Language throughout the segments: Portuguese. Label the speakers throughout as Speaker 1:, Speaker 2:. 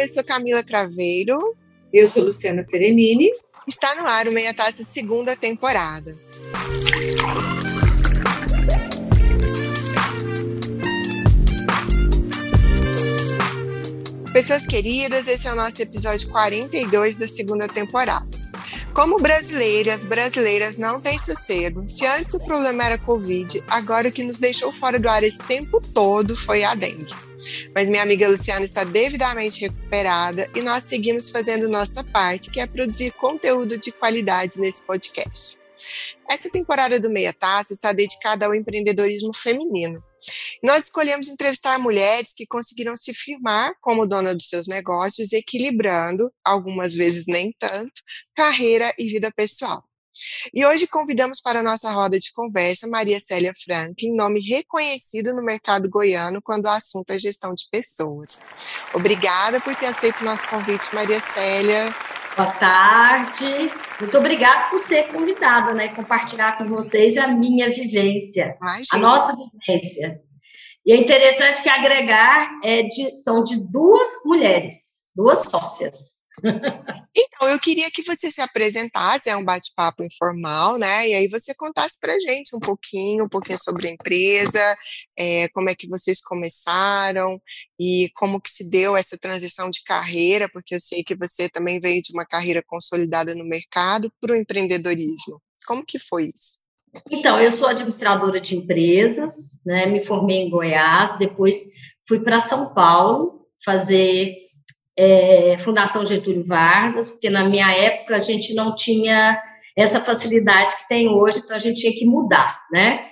Speaker 1: Olá, eu sou Camila Craveiro.
Speaker 2: Eu sou Luciana Serenini.
Speaker 1: Está no ar o Meia Taça segunda temporada. Pessoas queridas, esse é o nosso episódio 42 da segunda temporada. Como brasileiro as brasileiras não têm sossego, se antes o problema era Covid, agora o que nos deixou fora do ar esse tempo todo foi a dengue. Mas minha amiga Luciana está devidamente recuperada e nós seguimos fazendo nossa parte, que é produzir conteúdo de qualidade nesse podcast. Essa temporada do Meia Taça está dedicada ao empreendedorismo feminino. Nós escolhemos entrevistar mulheres que conseguiram se firmar como dona dos seus negócios, equilibrando, algumas vezes nem tanto, carreira e vida pessoal. E hoje convidamos para a nossa roda de conversa Maria Célia Franklin, nome reconhecido no mercado goiano quando o assunto é gestão de pessoas. Obrigada por ter aceito o nosso convite, Maria Célia.
Speaker 3: Boa tarde. Muito obrigada por ser convidada, né? Compartilhar com vocês a minha vivência, Imagina. a nossa vivência. E é interessante que agregar é de, são de duas mulheres, duas sócias.
Speaker 1: Então, eu queria que você se apresentasse, é um bate-papo informal, né? E aí você contasse para gente um pouquinho, um pouquinho sobre a empresa, é, como é que vocês começaram e como que se deu essa transição de carreira, porque eu sei que você também veio de uma carreira consolidada no mercado para o empreendedorismo. Como que foi isso?
Speaker 3: Então, eu sou administradora de empresas, né? Me formei em Goiás, depois fui para São Paulo fazer é, Fundação Getúlio Vargas, porque na minha época a gente não tinha essa facilidade que tem hoje, então a gente tinha que mudar, né?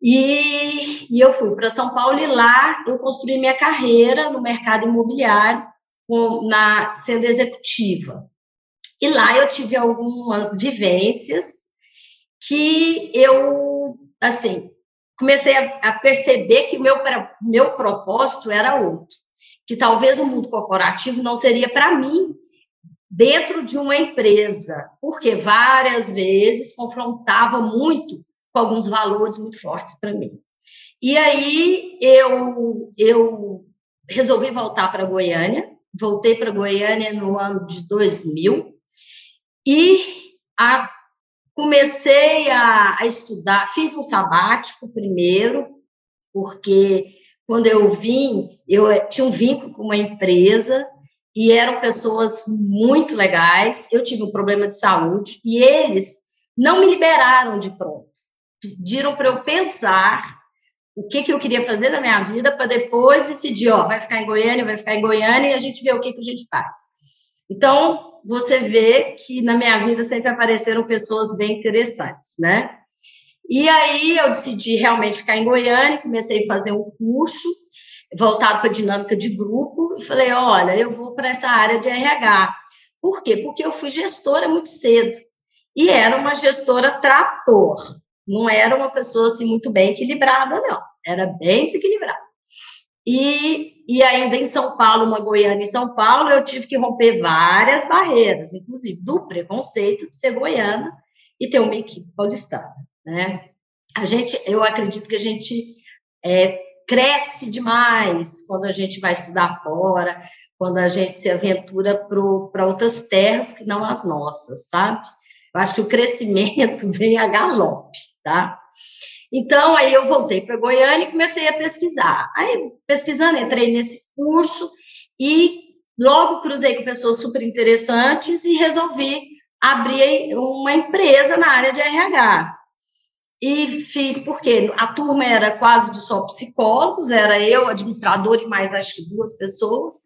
Speaker 3: E, e eu fui para São Paulo e lá eu construí minha carreira no mercado imobiliário, na, sendo executiva. E lá eu tive algumas vivências que eu, assim, comecei a, perceber que o meu, meu propósito era outro que talvez o mundo corporativo não seria para mim dentro de uma empresa, porque várias vezes confrontava muito com alguns valores muito fortes para mim. E aí eu eu resolvi voltar para Goiânia, voltei para Goiânia no ano de 2000 e a, comecei a, a estudar, fiz um sabático primeiro, porque quando eu vim, eu eh, tinha um vínculo com uma empresa e eram pessoas muito legais. Eu tive um problema de saúde e eles não me liberaram de pronto. Pediram para eu pensar o que, que eu queria fazer na minha vida para depois decidir, ó, vai ficar em Goiânia, vai ficar em Goiânia e a gente vê o que, que a gente faz. Então, você vê que na minha vida sempre apareceram pessoas bem interessantes, né? E aí eu decidi realmente ficar em Goiânia, comecei a fazer um curso voltado para dinâmica de grupo e falei, olha, eu vou para essa área de RH. Por quê? Porque eu fui gestora muito cedo e era uma gestora trator, não era uma pessoa assim muito bem equilibrada, não, era bem desequilibrada. E, e ainda em São Paulo, uma Goiânia em São Paulo, eu tive que romper várias barreiras, inclusive do preconceito de ser goiana e ter uma equipe paulistana né? A gente, eu acredito que a gente é, cresce demais quando a gente vai estudar fora, quando a gente se aventura para outras terras que não as nossas, sabe? Eu acho que o crescimento vem a galope, tá? Então, aí eu voltei para Goiânia e comecei a pesquisar. Aí, pesquisando, entrei nesse curso e logo cruzei com pessoas super interessantes e resolvi abrir uma empresa na área de RH. E fiz porque a turma era quase de só psicólogos, era eu, administrador e mais acho que duas pessoas.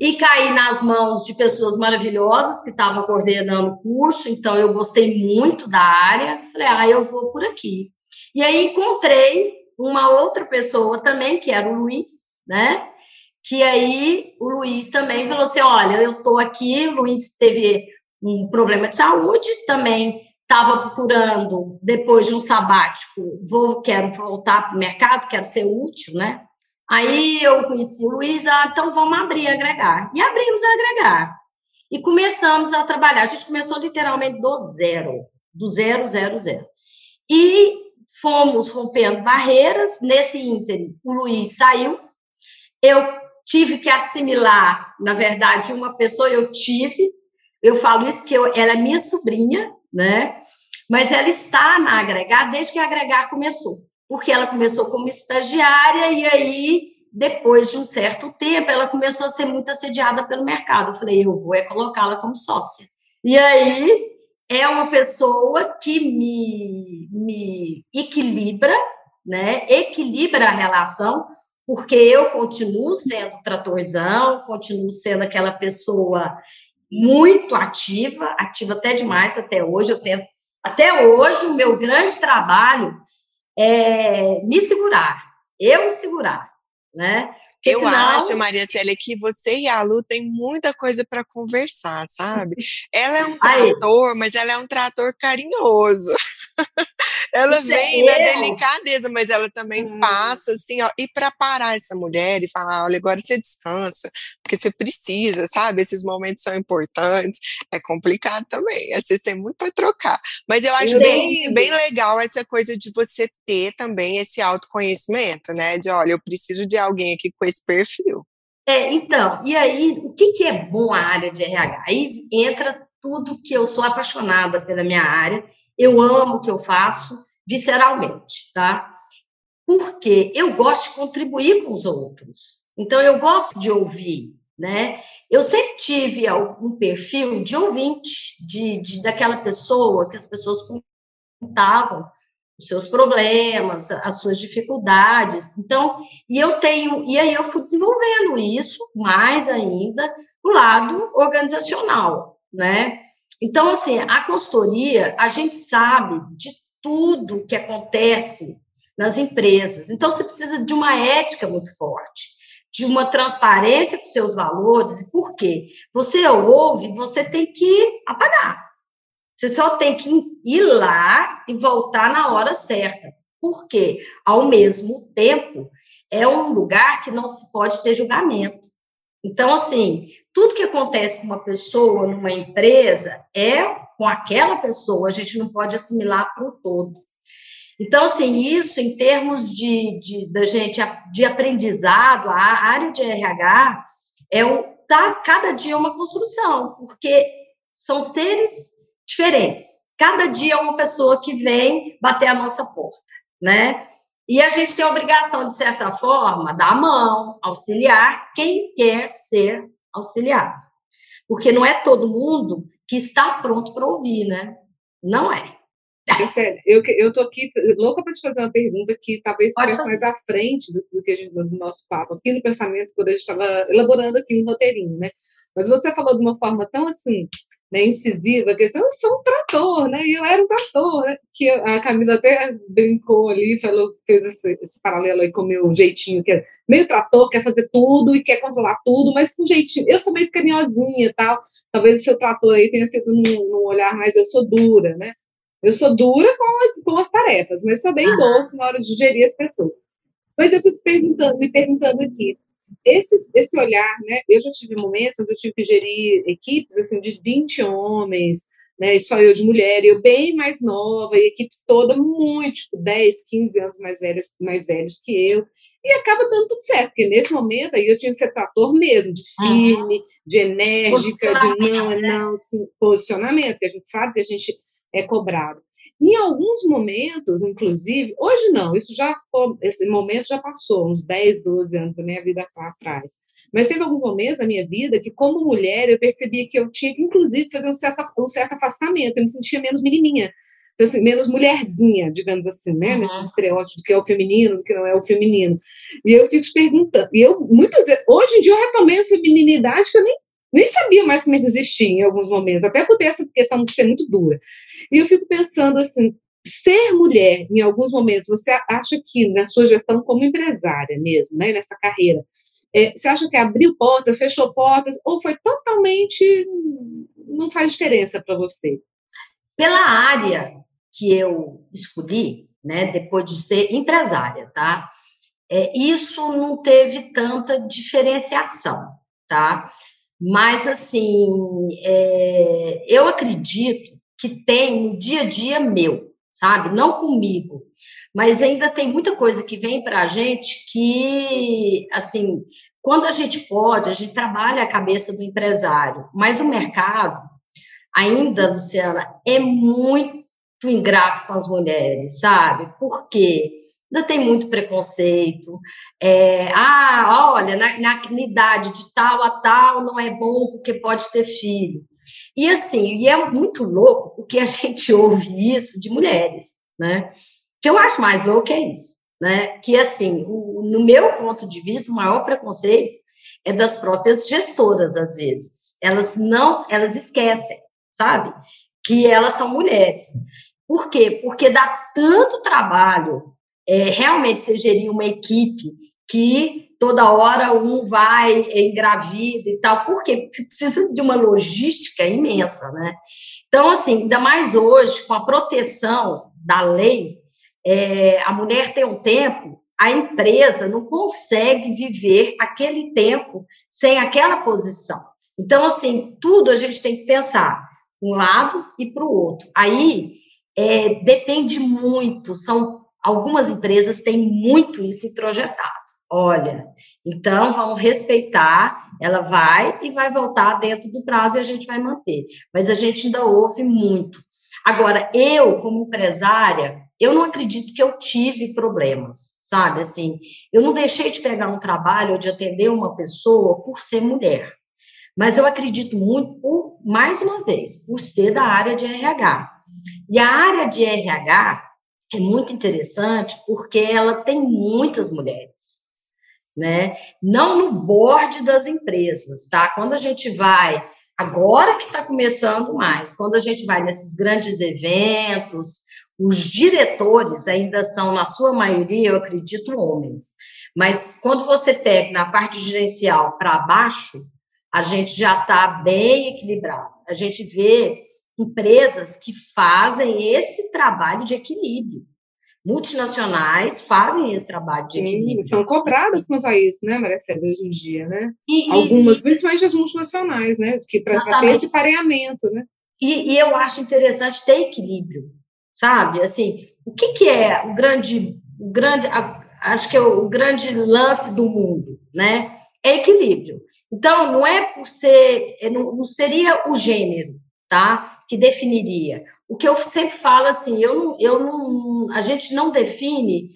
Speaker 3: E caí nas mãos de pessoas maravilhosas que estavam coordenando o curso, então eu gostei muito da área. Falei, ah, eu vou por aqui. E aí encontrei uma outra pessoa também, que era o Luiz, né? Que aí o Luiz também falou assim: olha, eu estou aqui, o Luiz teve um problema de saúde, também estava procurando, depois de um sabático, vou, quero voltar para o mercado, quero ser útil, né? Aí eu conheci o Luiz, ah, então vamos abrir, agregar. E abrimos a agregar. E começamos a trabalhar. A gente começou literalmente do zero, do zero, zero, zero. E fomos rompendo barreiras. Nesse ínterim, o Luiz saiu. Eu tive que assimilar, na verdade, uma pessoa, eu tive, eu falo isso porque eu, ela é minha sobrinha, né? Mas ela está na Agregar desde que a Agregar começou, porque ela começou como estagiária e aí, depois de um certo tempo, ela começou a ser muito assediada pelo mercado. Eu falei, eu vou é colocá-la como sócia. E aí, é uma pessoa que me, me equilibra, né? Equilibra a relação, porque eu continuo sendo tratorzão, continuo sendo aquela pessoa muito ativa, ativa até demais até hoje. Eu tento, até hoje, o meu grande trabalho é me segurar, eu me segurar, né?
Speaker 1: Porque eu senão... acho, Maria Célia, que você e a Lu têm muita coisa para conversar, sabe? Ela é um trator, Aí. mas ela é um trator carinhoso. ela Isso é vem é na delicadeza, mas ela também hum. passa assim, ó, e para parar essa mulher e falar, olha, agora você descansa, porque você precisa, sabe? Esses momentos são importantes, é complicado também. Vocês têm muito para trocar. Mas eu acho bem, bem legal essa coisa de você ter também esse autoconhecimento, né? De olha, eu preciso de alguém aqui com esse perfil.
Speaker 3: É, então, e aí, o que, que é bom a área de RH? Aí entra tudo que eu sou apaixonada pela minha área, eu amo o que eu faço, visceralmente, tá? Porque eu gosto de contribuir com os outros. Então, eu gosto de ouvir, né? Eu sempre tive um perfil de ouvinte, de, de daquela pessoa que as pessoas contavam os seus problemas, as suas dificuldades. Então, e eu tenho, e aí eu fui desenvolvendo isso mais ainda no lado organizacional, né? Então, assim, a consultoria, a gente sabe de tudo que acontece nas empresas. Então, você precisa de uma ética muito forte, de uma transparência com seus valores. Por quê? Você ouve, você tem que apagar. Você só tem que ir lá e voltar na hora certa. Por quê? Ao mesmo tempo, é um lugar que não se pode ter julgamento. Então, assim, tudo que acontece com uma pessoa numa empresa é com aquela pessoa, a gente não pode assimilar para o todo. Então, assim, isso em termos de, de, da gente, de aprendizado, a área de RH é o, tá, cada dia é uma construção, porque são seres diferentes. Cada dia é uma pessoa que vem bater a nossa porta, né? E a gente tem a obrigação, de certa forma, dar a mão, auxiliar quem quer ser auxiliado. Porque não é todo mundo que está pronto para ouvir, né? Não é.
Speaker 2: Sério, eu, eu tô aqui louca para te fazer uma pergunta que talvez estivesse mais à frente do, do que a gente, do nosso papo, aqui no pensamento, quando a gente estava elaborando aqui um roteirinho, né? Mas você falou de uma forma tão assim, né, incisiva, que eu sou um trator, né? E eu era um trator, né? Que a Camila até brincou ali, falou, fez esse, esse paralelo aí com o meu jeitinho, que é meio trator, quer fazer tudo e quer controlar tudo, mas com jeitinho. Eu sou meio carinhosinha e tal. Talvez o seu trator aí tenha sido num, num, olhar mais eu sou dura, né? Eu sou dura com as, com as tarefas, mas sou bem ah. doce na hora de gerir as pessoas. Mas eu fico perguntando, me perguntando aqui, esse, esse olhar, né? Eu já tive momentos onde eu tive que gerir equipes assim, de 20 homens, né? E só eu de mulher, eu bem mais nova, e equipes toda muito, tipo, 10, 15 anos mais velhas, mais velhos que eu. E acaba dando tudo certo, porque nesse momento aí eu tinha que ser trator mesmo, de firme, uhum. de enérgica, de não, né? não, sim, posicionamento, que a gente sabe que a gente é cobrado. Em alguns momentos, inclusive, hoje não, isso já foi, esse momento já passou, uns 10, 12 anos da minha vida atrás. Mas teve alguns momentos da minha vida que, como mulher, eu percebia que eu tinha que, inclusive, fazer um certo, um certo afastamento, eu me sentia menos menininha. Então, assim, menos mulherzinha, digamos assim, né? Uhum. Nesse estereótipo do que é o feminino, do que não é o feminino. E eu fico te perguntando, e eu, muitas vezes, hoje em dia eu retomei a feminilidade que eu nem, nem sabia mais como existia em alguns momentos, até por ter essa questão de ser muito dura. E eu fico pensando assim, ser mulher, em alguns momentos, você acha que na sua gestão como empresária mesmo, né, nessa carreira, é, você acha que abriu portas, fechou portas, ou foi totalmente não faz diferença para você?
Speaker 3: Pela área que eu escolhi, né, depois de ser empresária, tá? É, isso não teve tanta diferenciação, tá? Mas assim, é, eu acredito que tem no dia a dia meu, sabe? Não comigo, mas ainda tem muita coisa que vem para a gente que, assim, quando a gente pode, a gente trabalha a cabeça do empresário, mas o mercado ainda, Luciana, é muito ingrato com as mulheres, sabe? Por quê? Ainda tem muito preconceito. É, ah, olha, na, na, idade de tal a tal não é bom porque pode ter filho. E assim, e é muito louco porque a gente ouve isso de mulheres, né? O que eu acho mais louco é isso, né? Que assim, o, no meu ponto de vista, o maior preconceito é das próprias gestoras, às vezes. Elas não, elas esquecem, sabe? Que elas são mulheres. Por quê? Porque dá tanto trabalho é, realmente você gerir uma equipe que toda hora um vai engravida e tal, porque você precisa de uma logística imensa, né? Então, assim, ainda mais hoje, com a proteção da lei, é, a mulher tem um tempo, a empresa não consegue viver aquele tempo sem aquela posição. Então, assim, tudo a gente tem que pensar um lado e para o outro. Aí é, depende muito, são Algumas empresas têm muito isso introjetado. Olha, então vamos respeitar, ela vai e vai voltar dentro do prazo e a gente vai manter. Mas a gente ainda ouve muito. Agora, eu, como empresária, eu não acredito que eu tive problemas, sabe? Assim, eu não deixei de pegar um trabalho ou de atender uma pessoa por ser mulher. Mas eu acredito muito, por, mais uma vez, por ser da área de RH. E a área de RH, é muito interessante porque ela tem muitas mulheres, né? Não no board das empresas, tá? Quando a gente vai, agora que está começando mais, quando a gente vai nesses grandes eventos, os diretores ainda são, na sua maioria, eu acredito, homens. Mas quando você pega na parte gerencial para baixo, a gente já está bem equilibrado. A gente vê empresas que fazem esse trabalho de equilíbrio. Multinacionais fazem esse trabalho de equilíbrio.
Speaker 2: Sim, são cobradas quanto a isso, né, Maria Célia, hoje em dia, né? E, Algumas, e, principalmente as multinacionais, né? Que para ter esse pareamento, né?
Speaker 3: E, e, eu acho interessante ter equilíbrio, sabe? Assim, o que, que é o grande, o grande, acho que é o grande lance do mundo, né? É equilíbrio. Então, não é por ser, é, não, não seria o gênero, tá? Que definiria. O que eu sempre falo assim, eu não, eu não, a gente não define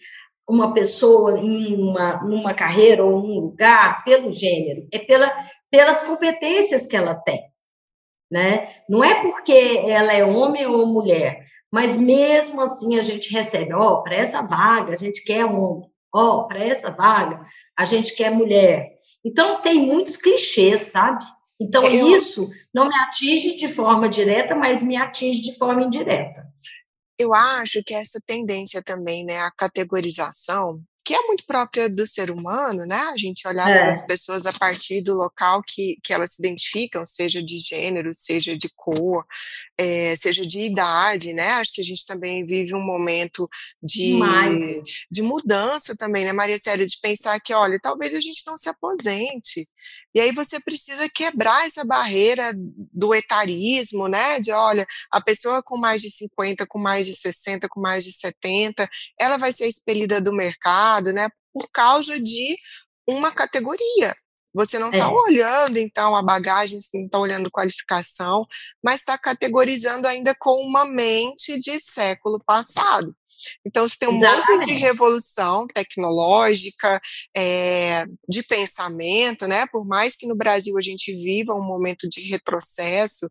Speaker 3: uma pessoa em uma, numa carreira ou num lugar pelo gênero, é pela, pelas competências que ela tem. Né? Não é porque ela é homem ou mulher, mas mesmo assim a gente recebe, ó, oh, para essa vaga a gente quer homem, ó, oh, para essa vaga a gente quer mulher. Então tem muitos clichês, sabe? Então, eu... isso não me atinge de forma direta, mas me atinge de forma indireta.
Speaker 1: Eu acho que essa tendência também, né, a categorização, que é muito própria do ser humano, né? A gente olhar é. para as pessoas a partir do local que, que elas se identificam, seja de gênero, seja de cor, é, seja de idade, né? Acho que a gente também vive um momento de, de mudança também, né, Maria Séria, de pensar que, olha, talvez a gente não se aposente. E aí você precisa quebrar essa barreira do etarismo, né? De olha, a pessoa com mais de 50, com mais de 60, com mais de 70, ela vai ser expelida do mercado né, por causa de uma categoria. Você não está é. olhando, então, a bagagem, você não está olhando qualificação, mas está categorizando ainda com uma mente de século passado. Então, você tem um Exatamente. monte de revolução tecnológica, é, de pensamento, né? Por mais que no Brasil a gente viva um momento de retrocesso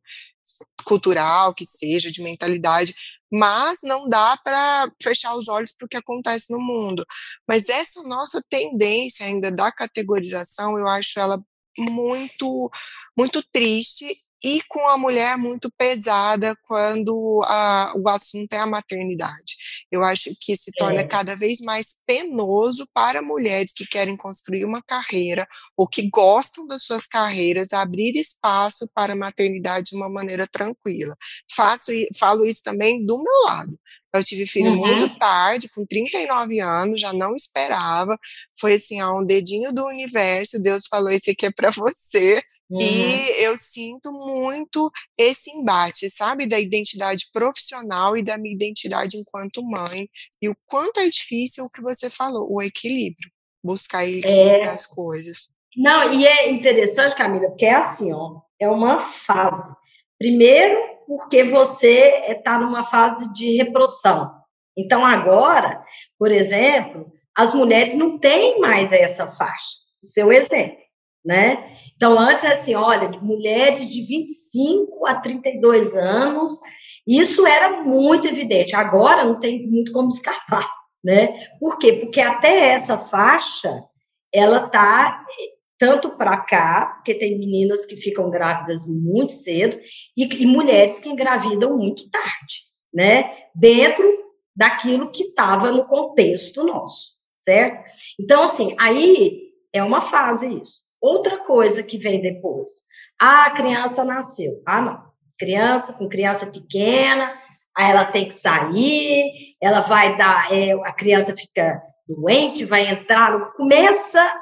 Speaker 1: cultural, que seja, de mentalidade, mas não dá para fechar os olhos para o que acontece no mundo. Mas essa nossa tendência ainda da categorização, eu acho ela muito muito triste e com a mulher muito pesada quando a, o assunto é a maternidade. Eu acho que se torna é. cada vez mais penoso para mulheres que querem construir uma carreira ou que gostam das suas carreiras abrir espaço para a maternidade de uma maneira tranquila. Faço, falo isso também do meu lado. Eu tive filho uhum. muito tarde, com 39 anos, já não esperava. Foi assim, a um dedinho do universo, Deus falou: esse aqui é para você. Uhum. E eu sinto muito esse embate, sabe, da identidade profissional e da minha identidade enquanto mãe, e o quanto é difícil o que você falou, o equilíbrio, buscar equilíbrio é, as coisas.
Speaker 3: Não, e é interessante, Camila, porque é assim, ó, é uma fase. Primeiro, porque você está numa fase de reprodução. Então, agora, por exemplo, as mulheres não têm mais essa faixa, o seu exemplo, né? Então, antes, assim, olha, mulheres de 25 a 32 anos, isso era muito evidente. Agora não tem muito como escapar, né? Por quê? Porque até essa faixa, ela tá tanto para cá, porque tem meninas que ficam grávidas muito cedo e, e mulheres que engravidam muito tarde, né? Dentro daquilo que estava no contexto nosso, certo? Então, assim, aí é uma fase isso. Outra coisa que vem depois. Ah, a criança nasceu. Ah, não. Criança, com criança pequena, aí ela tem que sair, ela vai dar, é, a criança fica doente, vai entrar, começa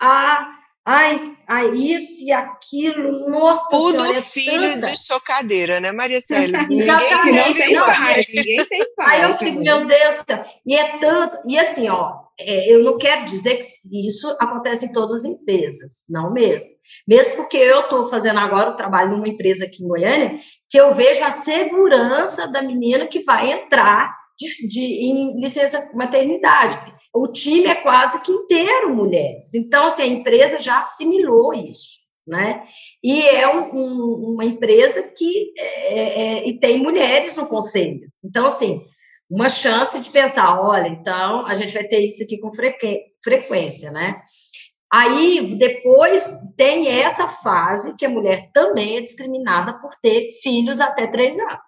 Speaker 3: a ai, ai, isso e aquilo, nossa
Speaker 1: Tudo
Speaker 3: senhora, é
Speaker 1: filho
Speaker 3: tanta...
Speaker 1: de chocadeira, né, Maria Célia?
Speaker 3: Exatamente.
Speaker 2: Não tem
Speaker 3: Não,
Speaker 2: pai, ninguém tem pai.
Speaker 3: Aí eu fico, meu Deus. E é tanto. E assim, ó, é, eu não quero dizer que isso acontece em todas as empresas, não mesmo. Mesmo porque eu estou fazendo agora o trabalho numa empresa aqui em Goiânia, que eu vejo a segurança da menina que vai entrar de, de, em licença maternidade. O time é quase que inteiro mulheres. Então, assim, a empresa já assimilou isso, né? E é um, um, uma empresa que é, é, e tem mulheres no conselho. Então, assim, uma chance de pensar, olha, então a gente vai ter isso aqui com frequência, né? Aí, depois, tem essa fase que a mulher também é discriminada por ter filhos até três anos.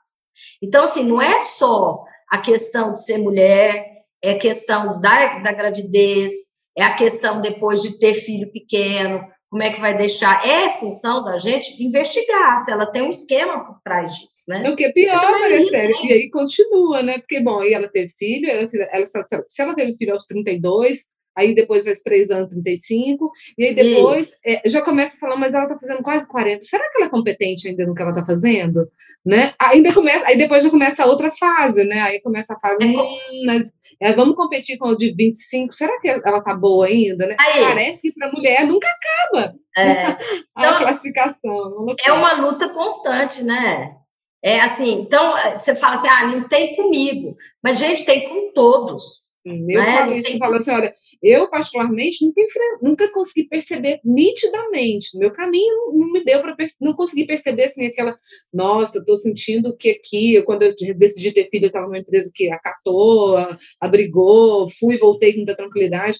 Speaker 3: Então, assim, não é só a questão de ser mulher, é a questão da, da gravidez, é a questão depois de ter filho pequeno, como é que vai deixar? É função da gente investigar se ela tem um esquema por trás disso, né?
Speaker 2: O que é pior, Maria Sério, e aí continua, né? Porque, bom, aí ela teve filho, ela, ela, se ela teve filho aos 32, aí depois faz três anos, 35, e aí depois é, já começa a falar, mas ela está fazendo quase 40. Será que ela é competente ainda no que ela está fazendo? Né? Ainda começa, aí depois já começa a outra fase, né? Aí começa a fase, é, hum, mas é, vamos competir com o de 25, será que ela está boa ainda? Né?
Speaker 3: Aí,
Speaker 2: Parece que para mulher nunca acaba
Speaker 3: é,
Speaker 2: a classificação.
Speaker 3: É uma luta constante, né? É assim, então você fala assim, ah, não tem comigo, mas gente, tem com todos.
Speaker 2: Eu né? falo isso, tem... falo assim, olha, eu, particularmente, nunca, nunca consegui perceber nitidamente. Meu caminho não me deu para não consegui perceber assim aquela, nossa, estou sentindo que aqui, quando eu decidi ter filho, eu estava numa empresa que acatou, abrigou, fui e voltei com muita tranquilidade.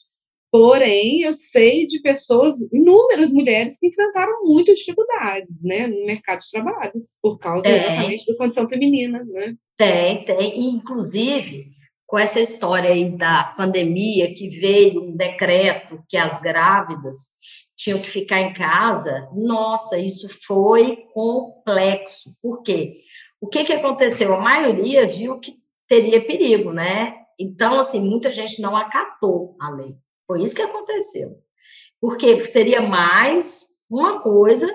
Speaker 2: Porém, eu sei de pessoas, inúmeras mulheres que enfrentaram muitas dificuldades, né, no mercado de trabalho, por causa é. exatamente da condição feminina, né?
Speaker 3: Tem, tem. Inclusive, com essa história aí da pandemia, que veio um decreto que as grávidas tinham que ficar em casa, nossa, isso foi complexo. Por quê? O que, que aconteceu? A maioria viu que teria perigo, né? Então, assim, muita gente não acatou a lei. Foi isso que aconteceu. Porque seria mais uma coisa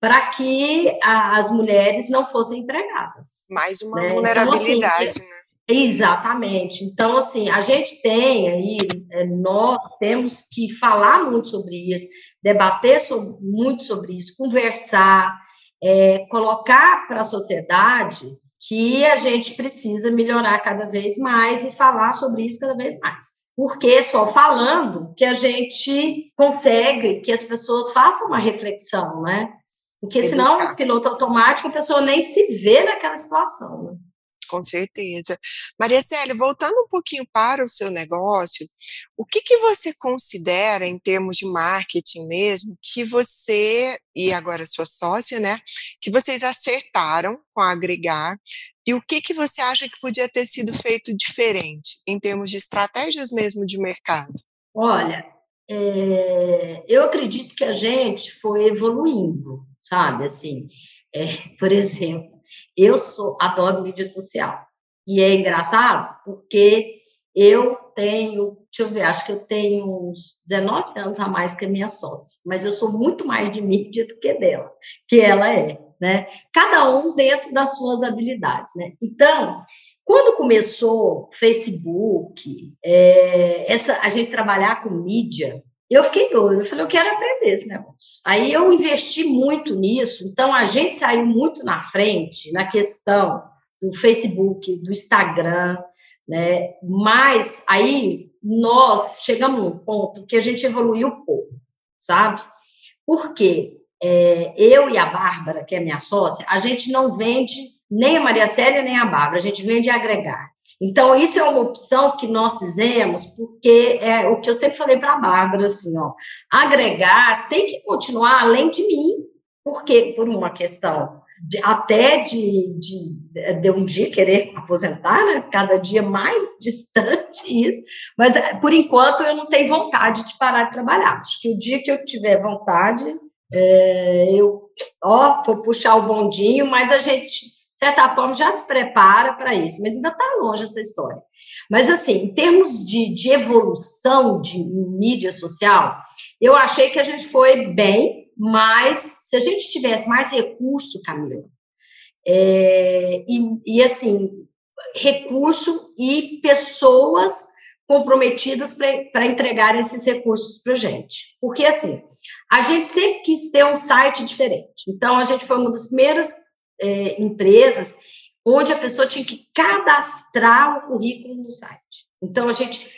Speaker 3: para que as mulheres não fossem empregadas.
Speaker 1: Mais uma né? vulnerabilidade, então, assim, né?
Speaker 3: Exatamente. Então, assim, a gente tem aí, é, nós temos que falar muito sobre isso, debater sobre, muito sobre isso, conversar, é, colocar para a sociedade que a gente precisa melhorar cada vez mais e falar sobre isso cada vez mais. Porque só falando que a gente consegue que as pessoas façam uma reflexão, né? Porque senão, piloto automático, a pessoa nem se vê naquela situação. Né?
Speaker 1: Com certeza. Maria Célia, voltando um pouquinho para o seu negócio, o que, que você considera, em termos de marketing mesmo, que você, e agora sua sócia, né, que vocês acertaram com agregar, e o que, que você acha que podia ter sido feito diferente, em termos de estratégias mesmo de mercado?
Speaker 3: Olha, é, eu acredito que a gente foi evoluindo, sabe? Assim, é, por exemplo, eu sou adoro mídia social. E é engraçado porque eu tenho, deixa eu ver, acho que eu tenho uns 19 anos a mais que a minha sócia, mas eu sou muito mais de mídia do que dela, que ela é, né? Cada um dentro das suas habilidades, né? Então, quando começou Facebook, é, essa, a gente trabalhar com mídia, Eu fiquei doida, eu falei, eu quero aprender esse negócio. Aí eu investi muito nisso, então a gente saiu muito na frente na questão do Facebook, do Instagram, né? Mas aí nós chegamos num ponto que a gente evoluiu pouco, sabe? Porque é, eu e a Bárbara, que é minha sócia, a gente não vende nem a Maria Célia nem a Bárbara, a gente vende agregar. Então, isso é uma opção que nós fizemos, porque é o que eu sempre falei para a Bárbara, assim, ó, agregar tem que continuar além de mim, porque por uma questão de, até de, de, de um dia querer aposentar, né? cada dia mais distante isso, mas por enquanto eu não tenho vontade de parar de trabalhar. Acho que o dia que eu tiver vontade, é, eu ó, vou puxar o bondinho, mas a gente certa forma, já se prepara para isso, mas ainda está longe essa história. Mas, assim, em termos de, de evolução de mídia social, eu achei que a gente foi bem, mas se a gente tivesse mais recurso, Camila, é, e, e, assim, recurso e pessoas comprometidas para entregar esses recursos para a gente. Porque, assim, a gente sempre quis ter um site diferente. Então, a gente foi uma das primeiras é, empresas onde a pessoa tinha que cadastrar o currículo no site. Então, a gente,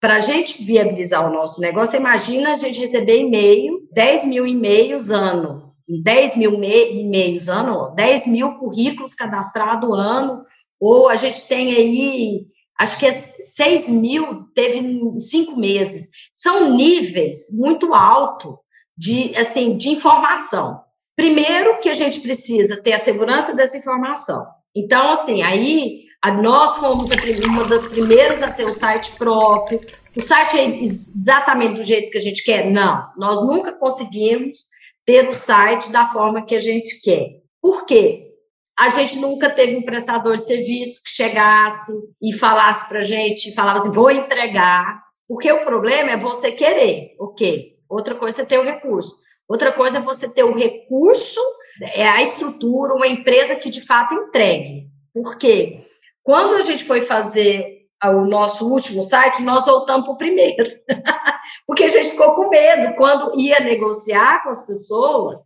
Speaker 3: para a gente viabilizar o nosso negócio, imagina a gente receber e-mail, 10 mil e-mails ano, 10 mil e-mails ano, 10 mil currículos cadastrados ano, ou a gente tem aí, acho que é 6 mil, teve cinco meses. São níveis muito altos de, assim, de informação. Primeiro, que a gente precisa ter a segurança dessa informação. Então, assim, aí nós fomos uma das primeiras a ter o site próprio. O site é exatamente do jeito que a gente quer? Não, nós nunca conseguimos ter o site da forma que a gente quer. Por quê? A gente nunca teve um prestador de serviço que chegasse e falasse para a gente, falava assim, vou entregar. Porque o problema é você querer, ok. Outra coisa é ter o recurso. Outra coisa é você ter o recurso, é a estrutura, uma empresa que de fato entregue. Por quê? Quando a gente foi fazer o nosso último site, nós voltamos para o primeiro. Porque a gente ficou com medo quando ia negociar com as pessoas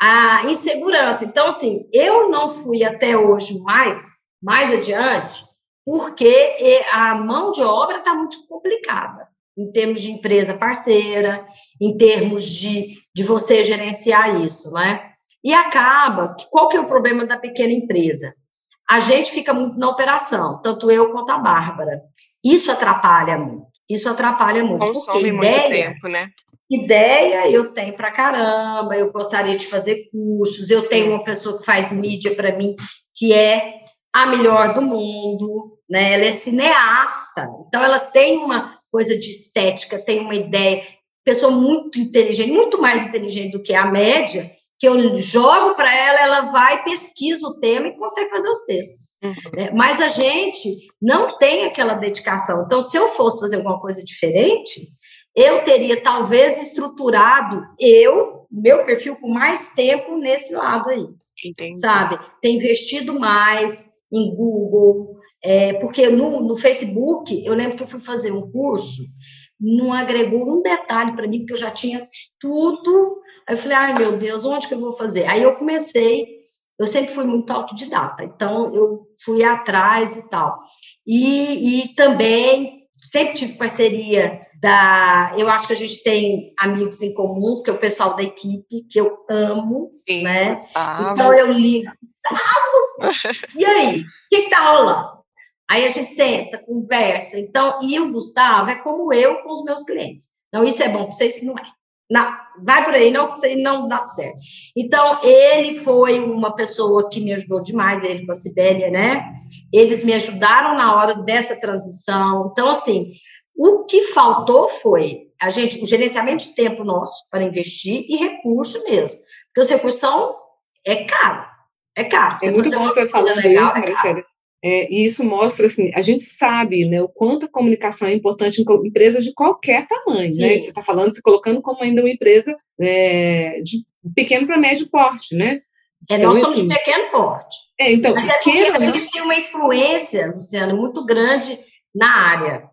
Speaker 3: a insegurança. Então, assim, eu não fui até hoje mais, mais adiante, porque a mão de obra está muito complicada em termos de empresa parceira, em termos de, de você gerenciar isso, né? E acaba, qual que é o problema da pequena empresa? A gente fica muito na operação, tanto eu quanto a Bárbara. Isso atrapalha muito. Isso atrapalha muito.
Speaker 1: Consome muito ideia, tempo, né?
Speaker 3: Ideia eu tenho para caramba, eu gostaria de fazer cursos, eu tenho uma pessoa que faz mídia para mim, que é a melhor do mundo, né? Ela é cineasta, então ela tem uma coisa de estética, tem uma ideia, pessoa muito inteligente, muito mais inteligente do que a média, que eu jogo para ela, ela vai, pesquisa o tema e consegue fazer os textos. Né? Mas a gente não tem aquela dedicação. Então, se eu fosse fazer alguma coisa diferente, eu teria talvez estruturado eu, meu perfil, com mais tempo nesse lado aí. Entendi. Sabe? Ter investido mais em Google, é, porque no, no Facebook, eu lembro que eu fui fazer um curso, não agregou um detalhe para mim, porque eu já tinha tudo. Aí eu falei, ai meu Deus, onde que eu vou fazer? Aí eu comecei, eu sempre fui muito autodidata, então eu fui atrás e tal. E, e também sempre tive parceria da. Eu acho que a gente tem amigos em comuns, que é o pessoal da equipe, que eu amo, Sim, né? Gustavo. Então eu ligo, e aí, o que está rolando? Aí a gente senta, conversa. Então, e o Gustavo é como eu com os meus clientes. Não, isso é bom para vocês, não é. Não, vai por aí, não, isso não dá certo. Então, ele foi uma pessoa que me ajudou demais, ele com a Sibélia, né? Eles me ajudaram na hora dessa transição. Então, assim, o que faltou foi a gente, o gerenciamento de tempo nosso para investir e recurso mesmo. Porque os recursos são, é caro. É caro.
Speaker 2: É muito bom você falar legal, isso, é é, e isso mostra, assim, a gente sabe né, o quanto a comunicação é importante em empresas de qualquer tamanho, né? Você está falando, se colocando como ainda uma empresa é, de pequeno para médio porte, né?
Speaker 3: É, nós então, somos assim, de pequeno porte.
Speaker 2: É, então,
Speaker 3: Mas pequeno, é porque a gente tem uma influência, Luciana, muito grande na área.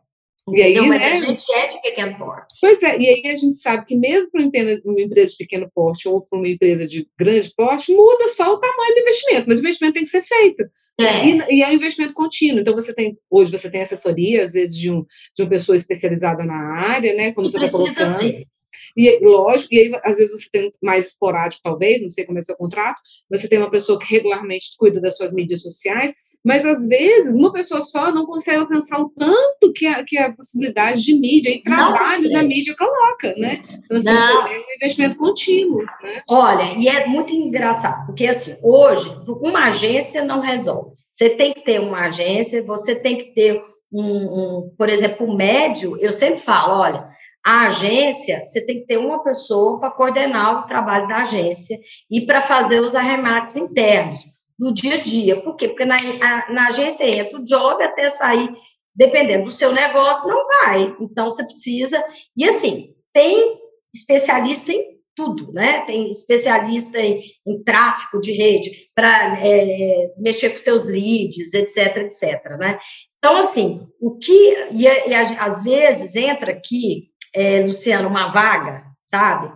Speaker 3: E aí, mas né? a gente é de pequeno porte.
Speaker 2: Pois é, e aí a gente sabe que mesmo para uma empresa de pequeno porte ou para uma empresa de grande porte, muda só o tamanho do investimento, mas o investimento tem que ser feito. É. E, e, é um investimento contínuo. Então, você tem, hoje você tem assessoria, às vezes, de, um, de uma pessoa especializada na área, né? Como você está colocando. Ter. E lógico, e aí às vezes você tem mais esporádico, talvez, não sei como é seu contrato, você tem uma pessoa que regularmente cuida das suas mídias sociais, mas às vezes uma pessoa só não consegue alcançar o tanto que a, que a possibilidade de mídia e trabalho da mídia coloca, né? Então, assim, é um investimento contínuo, né?
Speaker 3: Olha, e é muito engraçado, porque assim, hoje, uma agência não resolve. Você tem que ter uma agência, você tem que ter um, um por exemplo, um médio, eu sempre falo, olha, a agência, você tem que ter uma pessoa para coordenar o trabalho da agência e para fazer os arremates internos do dia a dia. Por quê? Porque na, a, na agência entra o job até sair, dependendo do seu negócio, não vai. Então, você precisa. E assim, tem especialista em tudo, né? Tem especialista em, em tráfego de rede para é, mexer com seus leads, etc, etc, né? Então, assim, o que. E, e às vezes entra aqui, é, Luciano, uma vaga, sabe?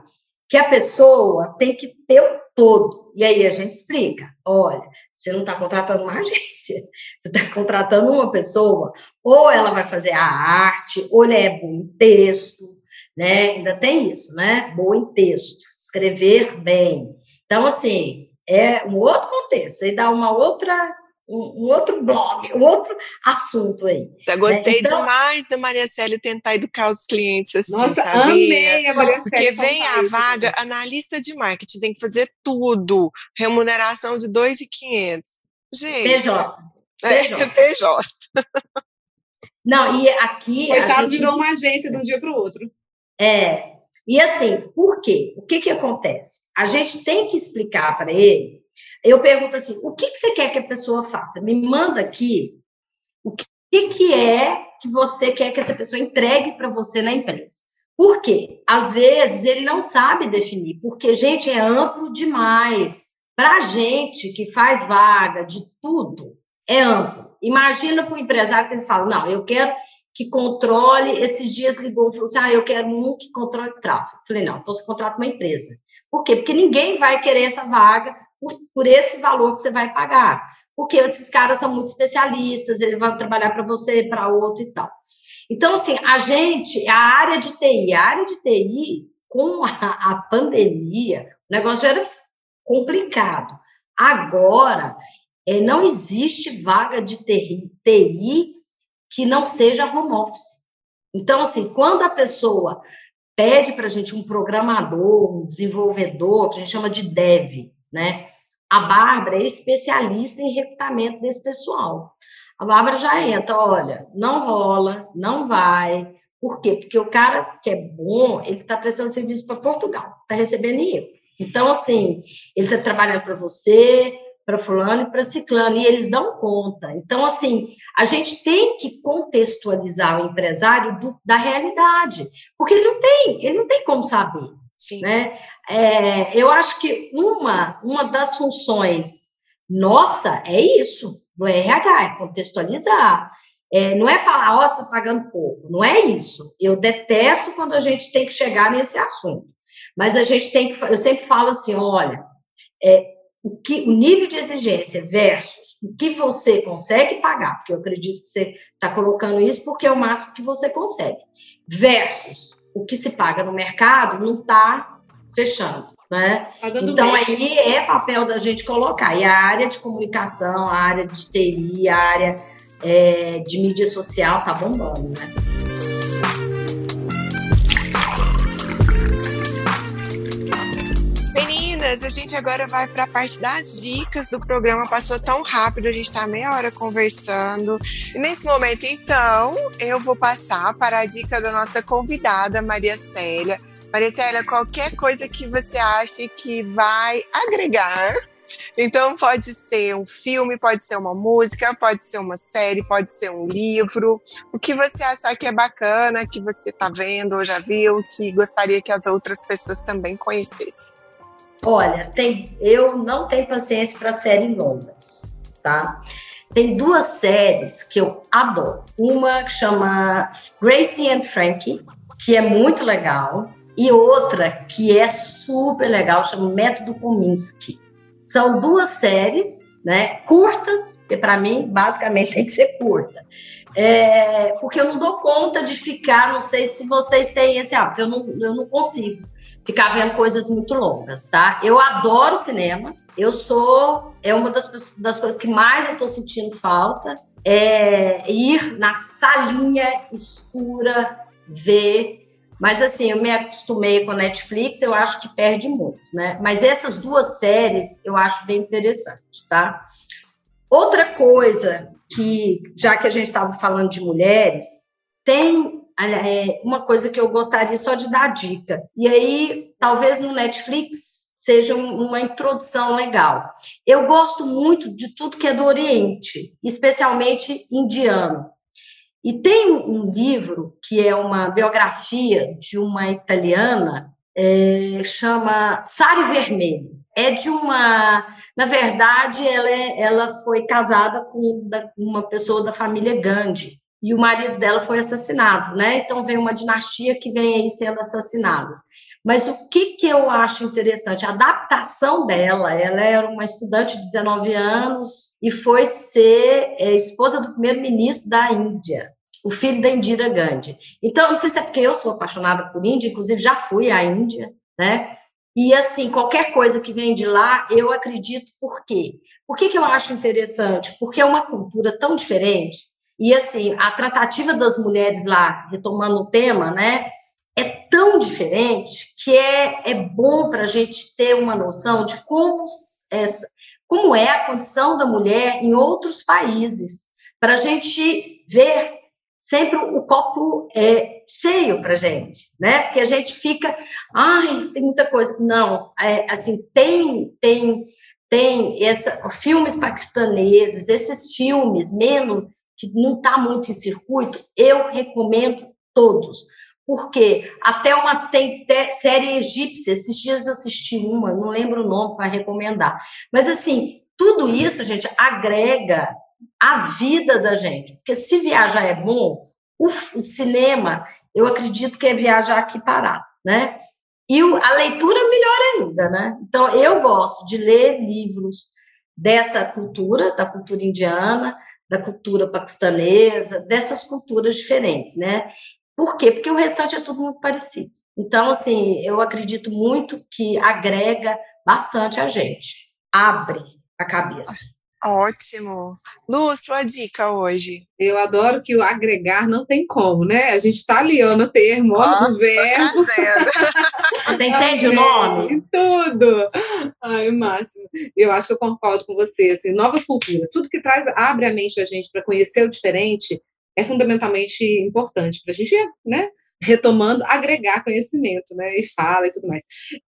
Speaker 3: Que a pessoa tem que ter o todo e aí a gente explica: olha, você não está contratando uma agência, você está contratando uma pessoa, ou ela vai fazer a arte, ou é boa em texto, né? Ainda tem isso, né? Boa em texto, escrever bem. Então, assim, é um outro contexto, aí dá uma outra um, outro blog, um outro assunto aí.
Speaker 1: Já gostei né? então, demais da Maria Célia tentar educar os clientes assim,
Speaker 2: Nossa,
Speaker 1: sabia?
Speaker 2: amei a Maria Célia.
Speaker 1: Porque vem a vaga, analista de marketing, tem que fazer tudo, remuneração de 2.500. Gente...
Speaker 3: PJ.
Speaker 1: É, PJ.
Speaker 3: Não, e aqui...
Speaker 2: Coitado gente... virou uma agência de um dia para o outro.
Speaker 3: É, e assim, por quê? O que que acontece? A gente tem que explicar para ele eu pergunto assim: o que, que você quer que a pessoa faça? Me manda aqui o que, que é que você quer que essa pessoa entregue para você na empresa. Por quê? Às vezes ele não sabe definir, porque, gente, é amplo demais. Para a gente que faz vaga de tudo, é amplo. Imagina para o empresário que ele fala: não, eu quero que controle. Esses dias ligou e falou assim: ah, eu quero um que controle tráfego. Falei: não, então você contrata uma empresa. Por quê? Porque ninguém vai querer essa vaga por, por esse valor que você vai pagar. Porque esses caras são muito especialistas, eles vão trabalhar para você, para outro e tal. Então, assim, a gente, a área de TI, a área de TI, com a, a pandemia, o negócio já era complicado. Agora, é, não existe vaga de TI, TI que não seja home office. Então, assim, quando a pessoa pede para a gente um programador, um desenvolvedor, que a gente chama de dev, né? A Bárbara é especialista em recrutamento desse pessoal. A Bárbara já entra, olha, não rola, não vai. Por quê? Porque o cara que é bom, ele está prestando serviço para Portugal, está recebendo em Então, assim, ele está trabalhando para você, para fulano e para ciclano, e eles dão conta. Então, assim, a gente tem que contextualizar o empresário do, da realidade, porque ele não tem, ele não tem como saber. Sim. Né? É, eu acho que uma, uma das funções nossa é isso, do RH, é contextualizar. É, não é falar, ó, oh, está pagando pouco. Não é isso. Eu detesto quando a gente tem que chegar nesse assunto. Mas a gente tem que. Eu sempre falo assim: olha, é, o, que, o nível de exigência versus o que você consegue pagar, porque eu acredito que você está colocando isso porque é o máximo que você consegue, versus o que se paga no mercado não está fechando. Né? Então, aí é papel da gente colocar. E a área de comunicação, a área de TI, a área é, de mídia social tá bombando, né?
Speaker 1: A gente agora vai para a parte das dicas do programa. Passou tão rápido, a gente está meia hora conversando. E nesse momento, então, eu vou passar para a dica da nossa convidada, Maria Célia Maricela, qualquer coisa que você ache que vai agregar. Então, pode ser um filme, pode ser uma música, pode ser uma série, pode ser um livro. O que você achar que é bacana, que você está vendo ou já viu, que gostaria que as outras pessoas também conhecessem.
Speaker 3: Olha, tem, eu não tenho paciência para séries longas, tá? tem duas séries que eu adoro. Uma que chama Gracie and Frankie, que é muito legal, e outra que é super legal, chama Método Kominsky. São duas séries, né, curtas, porque para mim basicamente tem que ser curta. É, porque eu não dou conta de ficar, não sei se vocês têm esse hábito, eu não, eu não consigo ficar vendo coisas muito longas, tá? Eu adoro cinema, eu sou, é uma das, das coisas que mais eu tô sentindo falta, é ir na salinha escura, ver. Mas assim, eu me acostumei com a Netflix, eu acho que perde muito, né? Mas essas duas séries eu acho bem interessante, tá? Outra coisa que, já que a gente estava falando de mulheres, tem uma coisa que eu gostaria só de dar dica. E aí, talvez no Netflix seja uma introdução legal. Eu gosto muito de tudo que é do Oriente, especialmente indiano. E tem um livro que é uma biografia de uma italiana, é, chama Sari Vermelho. É de uma. Na verdade, ela, é, ela foi casada com uma pessoa da família Gandhi e o marido dela foi assassinado, né? Então vem uma dinastia que vem aí sendo assassinada. Mas o que, que eu acho interessante? A adaptação dela, ela era uma estudante de 19 anos e foi ser é, esposa do primeiro-ministro da Índia, o filho da Indira Gandhi. Então, não sei se é porque eu sou apaixonada por Índia, inclusive já fui à Índia, né? E assim, qualquer coisa que vem de lá, eu acredito por quê? Por que, que eu acho interessante? Porque é uma cultura tão diferente e assim, a tratativa das mulheres lá, retomando o tema, né, é tão diferente que é, é bom para a gente ter uma noção de como, essa, como é a condição da mulher em outros países, para a gente ver sempre o copo é, cheio para gente, né? Porque a gente fica, ai, tem muita coisa. Não, é, assim, tem, tem, tem essa, filmes paquistaneses, esses filmes menos que não está muito em circuito, eu recomendo todos. Porque até umas tem série egípcia, esses dias eu assisti uma, não lembro o nome para recomendar. Mas assim, tudo isso, gente, agrega a vida da gente. Porque se viajar é bom, o, o cinema, eu acredito que é viajar aqui parado, né? E o, a leitura melhor ainda, né? Então, eu gosto de ler livros dessa cultura, da cultura indiana, da cultura paquistanesa, dessas culturas diferentes, né? Por quê? Porque o restante é tudo muito parecido. Então, assim, eu acredito muito que agrega bastante a gente, abre a cabeça.
Speaker 1: Ótimo. Lu, sua dica hoje.
Speaker 2: Eu adoro que o agregar não tem como, né? A gente está ali ó, no termo, ó, no verbo.
Speaker 3: Você entende o nome?
Speaker 2: Tudo. Ai, o máximo. Eu acho que eu concordo com você. Assim, novas culturas, tudo que traz, abre a mente da gente para conhecer o diferente é fundamentalmente importante para a gente, né? Retomando, agregar conhecimento, né? E fala e tudo mais.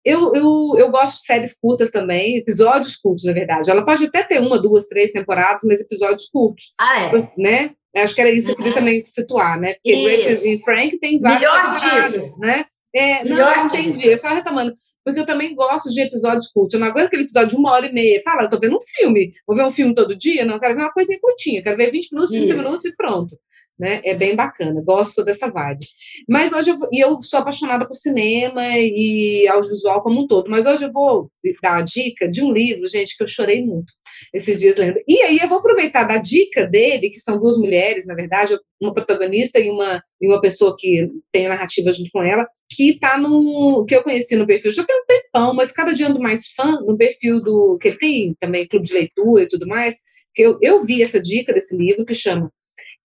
Speaker 2: Eu, eu, eu gosto de séries curtas também, episódios curtos, na verdade. Ela pode até ter uma, duas, três temporadas, mas episódios curtos.
Speaker 3: Ah, é?
Speaker 2: Né? Acho que era isso que eu queria uhum. também situar, né? Porque Grace e Frank tem várias
Speaker 3: Melhor temporadas,
Speaker 2: né? É, Melhor não, entendi. Eu só retomando. Porque eu também gosto de episódios curtos. Eu não aguento aquele episódio de uma hora e meia. Fala, eu tô vendo um filme. Vou ver um filme todo dia? Não, eu quero ver uma coisinha curtinha. Quero ver 20 minutos, 30 Isso. minutos e pronto né? É bem bacana, gosto dessa vibe. Mas hoje eu, e eu sou apaixonada por cinema e audiovisual como um todo. Mas hoje eu vou dar a dica de um livro, gente, que eu chorei muito esses dias lendo. E aí eu vou aproveitar da dica dele, que são duas mulheres, na verdade, uma protagonista e uma, e uma pessoa que tem a narrativa junto com ela, que tá no. que eu conheci no perfil já tem um tempão, mas cada dia ando mais fã no perfil do. que ele tem também clube de leitura e tudo mais. Que eu, eu vi essa dica desse livro que chama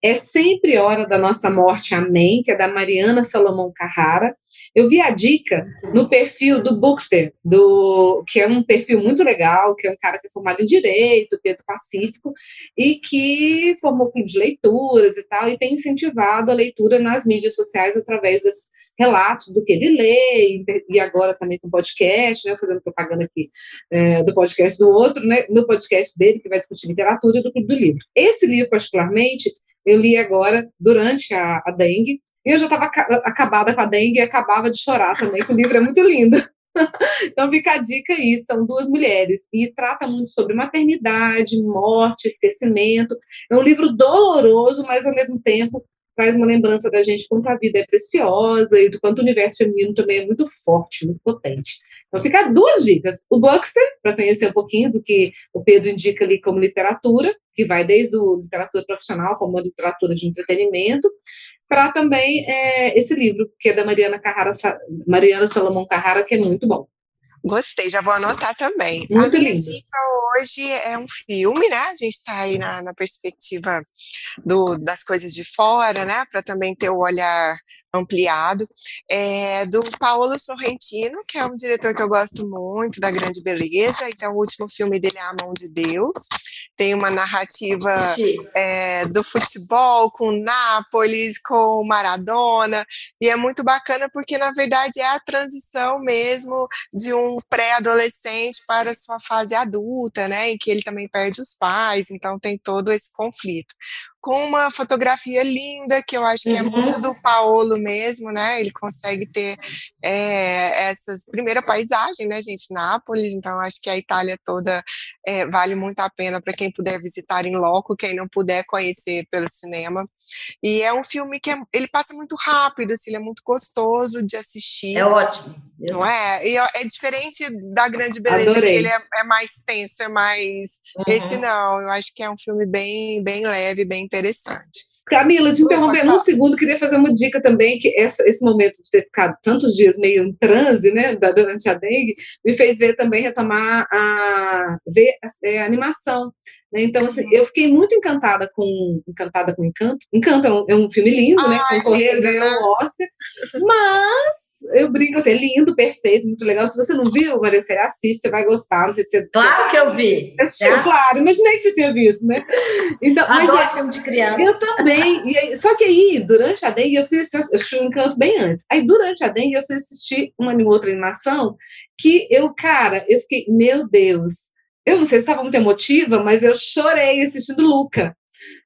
Speaker 2: é sempre hora da nossa morte, amém, que é da Mariana Salomão Carrara. Eu vi a dica no perfil do Bookster, do, que é um perfil muito legal, que é um cara que é formado em Direito, Pedro Pacífico, e que formou clube de leituras e tal, e tem incentivado a leitura nas mídias sociais através dos relatos do que ele lê, e agora também com podcast, né, fazendo propaganda aqui é, do podcast do outro, né, no podcast dele, que vai discutir literatura, do Clube do Livro. Esse livro, particularmente, eu li agora durante a, a dengue, e eu já estava acabada com a dengue e acabava de chorar também, que o livro é muito lindo. então fica a dica aí, são duas mulheres e trata muito sobre maternidade, morte, esquecimento. É um livro doloroso, mas ao mesmo tempo traz uma lembrança da gente quanto a vida é preciosa e do quanto o universo feminino também é muito forte, muito potente. Então fica duas dicas. O Boxer, para conhecer um pouquinho do que o Pedro indica ali como literatura, que vai desde o literatura profissional como a literatura de entretenimento, para também é, esse livro, que é da Mariana Carrara, Mariana Salomão Carrara, que é muito bom.
Speaker 1: Gostei, já vou anotar também.
Speaker 2: Muito
Speaker 1: a minha
Speaker 2: lindo.
Speaker 1: dica hoje é um filme, né? A gente está aí na, na perspectiva do, das coisas de fora, né? Para também ter o olhar ampliado. É do Paolo Sorrentino, que é um diretor que eu gosto muito, da Grande Beleza. Então, o último filme dele é A Mão de Deus. Tem uma narrativa é, do futebol com Nápoles, com Maradona. E é muito bacana porque, na verdade, é a transição mesmo de um pré-adolescente para sua fase adulta, né? Em que ele também perde os pais, então tem todo esse conflito com uma fotografia linda, que eu acho que é muito do Paolo mesmo, né? Ele consegue ter é, essas. Primeira paisagem, né, gente? Nápoles, então acho que a Itália toda é, vale muito a pena para quem puder visitar em loco, quem não puder conhecer pelo cinema. E é um filme que é, ele passa muito rápido, assim, ele é muito gostoso de assistir.
Speaker 3: É ótimo.
Speaker 1: Não é? E é diferente da Grande Beleza,
Speaker 2: Adorei.
Speaker 1: que ele é, é mais tenso, é mais.
Speaker 3: Uhum.
Speaker 1: Esse não, eu acho que é um filme bem, bem leve, bem interessante.
Speaker 2: Camila, te
Speaker 1: falar.
Speaker 2: um segundo, queria fazer uma dica também, que essa- esse momento de ter ficado tantos dias meio em transe, né, da- durante a dengue, me fez ver também, retomar a, ver a, é, a animação. Né? Então, assim, eu fiquei muito encantada com Encantada com Encanto. Encanto é um, é um filme lindo, né? Concorreu, ganhou
Speaker 1: né?
Speaker 2: o Oscar. Mas eu brinco assim, é lindo, perfeito, muito legal. Se você não viu, Maria, você assiste, você vai gostar. Não sei se você,
Speaker 3: Claro que eu vi.
Speaker 2: você assistiu,
Speaker 3: né?
Speaker 2: claro. Imaginei que você tinha visto, né? Então, mas
Speaker 3: Adoro
Speaker 2: é-
Speaker 3: filme de criança.
Speaker 2: eu também. E aí- só que aí, durante a dengue, eu fui assistir, o Encanto bem antes. Aí, durante a dengue, eu fui assistir uma outra animação que eu, cara, eu fiquei, meu Deus. Eu não sei se estava muito emotiva, mas eu chorei assistindo Luca.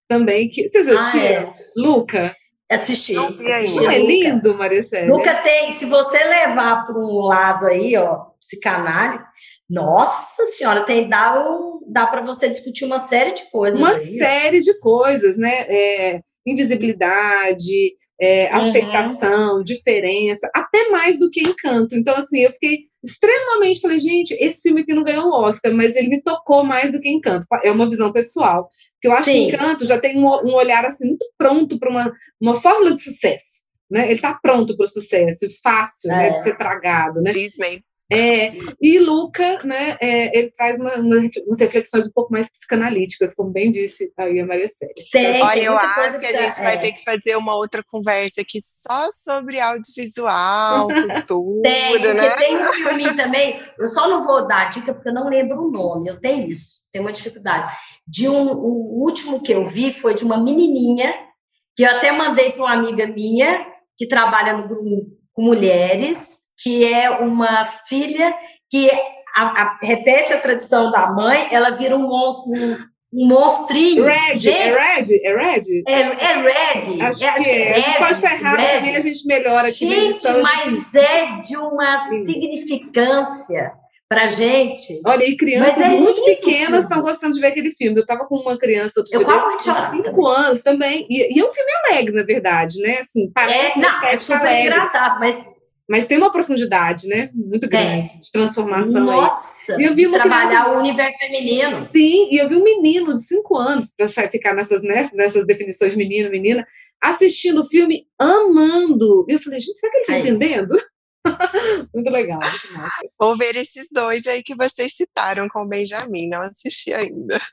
Speaker 2: Também. Que, vocês
Speaker 3: Ah,
Speaker 2: assistiram?
Speaker 3: é.
Speaker 2: Luca?
Speaker 3: Assisti.
Speaker 1: Não ainda.
Speaker 2: Não é
Speaker 3: Luca.
Speaker 2: lindo, Maria Célia?
Speaker 3: Nunca tem, se você levar para um lado aí, ó, psicanálise, nossa senhora, tem dá, um, dá para você discutir uma série de coisas.
Speaker 2: uma
Speaker 3: aí, ó.
Speaker 2: série de coisas, né? É, invisibilidade, é,
Speaker 3: Uhum.
Speaker 2: aceitação, diferença, até mais do que encanto. Então, assim, eu fiquei extremamente, falei, gente, esse filme aqui não ganhou o Oscar, mas ele me tocou mais do que encanto. É uma visão pessoal. Porque eu acho
Speaker 3: Sim.
Speaker 2: que encanto já tem um, um olhar assim muito pronto para uma, uma fórmula de sucesso. Né? Ele está pronto para o sucesso, e fácil né,
Speaker 3: É.
Speaker 2: de ser tragado. Né?
Speaker 1: Disney.
Speaker 2: É, e Luca, né, é, ele traz uma, uma, umas reflexões um pouco mais psicanalíticas, como bem disse aí a Maria Célia.
Speaker 3: Tem,
Speaker 1: Olha,
Speaker 3: tem
Speaker 1: eu acho que a gente vai
Speaker 3: é.
Speaker 1: ter que fazer uma outra conversa aqui só sobre audiovisual, cultura,
Speaker 3: Tem,
Speaker 1: né?
Speaker 3: tem um filme também, eu só não vou dar a dica porque eu não lembro o nome, eu tenho isso, tenho uma dificuldade. De um, o último que eu vi foi de uma menininha, que eu até mandei para uma amiga minha, que trabalha no grupo com mulheres, que é uma filha que a- a- repete a tradição da mãe, ela vira um monstro, um, um monstrinho.
Speaker 2: Red,
Speaker 3: Gente,
Speaker 2: é Red? É Red?
Speaker 3: é, é Red.
Speaker 2: Acho
Speaker 3: é,
Speaker 2: que é. A gente pode estar errado
Speaker 3: Red.
Speaker 2: também, a gente melhora aqui. na
Speaker 3: Gente,
Speaker 2: edição, gente-
Speaker 3: mas é de uma
Speaker 2: Sim.
Speaker 3: significância pra gente.
Speaker 2: Olha, e crianças
Speaker 3: Mas é
Speaker 2: muito pequenas estão gostando de ver aquele filme. Eu estava com uma criança outro
Speaker 3: Eu
Speaker 2: dia,
Speaker 3: chorava
Speaker 2: cinco anos também. E, e é um filme alegre, na verdade, né? Assim, parece
Speaker 3: É, não, é super
Speaker 2: alegre,
Speaker 3: engraçado, mas
Speaker 2: mas tem uma profundidade, né? Muito grande, de transformação aí.
Speaker 3: nossa,
Speaker 2: E eu vi
Speaker 3: de
Speaker 2: uma
Speaker 3: trabalhar
Speaker 2: criança-
Speaker 3: o universo feminino.
Speaker 2: Sim, e eu vi um menino de cinco anos, para ficar nessas, né, nessas definições de menino, menina, assistindo o filme, amando. E eu falei, gente, será que ele tá
Speaker 3: Aí.
Speaker 2: entendendo? muito legal, muito.
Speaker 1: Vou ver esses dois aí que vocês citaram com o Benjamin, não assisti ainda.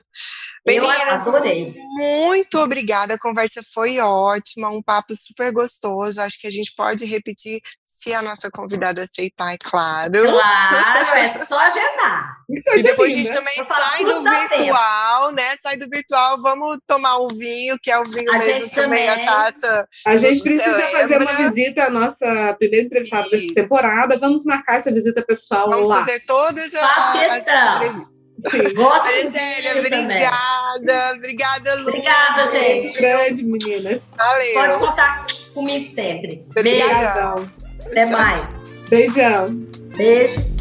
Speaker 3: Eu
Speaker 1: Meninas,
Speaker 3: adorei.
Speaker 1: muito obrigada, a conversa foi ótima, um papo super gostoso. Acho que a gente pode repetir se a nossa convidada aceitar, é claro.
Speaker 3: Claro, é só agendar.
Speaker 1: E depois a gente
Speaker 2: linda.
Speaker 1: também sai do
Speaker 3: dá tempo.
Speaker 1: virtual, né? Sai do virtual, vamos tomar um vinho, que é o vinho
Speaker 3: A
Speaker 1: mesmo também, a taça.
Speaker 2: A gente precisa fazer uma visita à nossa primeira entrevistada dessa
Speaker 1: Isso.
Speaker 2: temporada. Vamos marcar essa visita pessoal
Speaker 1: Vamos
Speaker 2: lá.
Speaker 1: fazer todas as,
Speaker 3: Faz
Speaker 1: as
Speaker 3: questão.
Speaker 1: entrevistas.
Speaker 2: Sim.
Speaker 3: Gosto também.
Speaker 1: obrigada. Obrigada, Lu.
Speaker 3: Obrigada, gente.
Speaker 2: Grande, meninas.
Speaker 1: Valeu.
Speaker 3: Pode contar comigo sempre. Beijo.
Speaker 1: Obrigada.
Speaker 2: Beijão.
Speaker 3: Até
Speaker 1: Tchau.
Speaker 3: mais.
Speaker 2: Beijão.
Speaker 3: Beijos.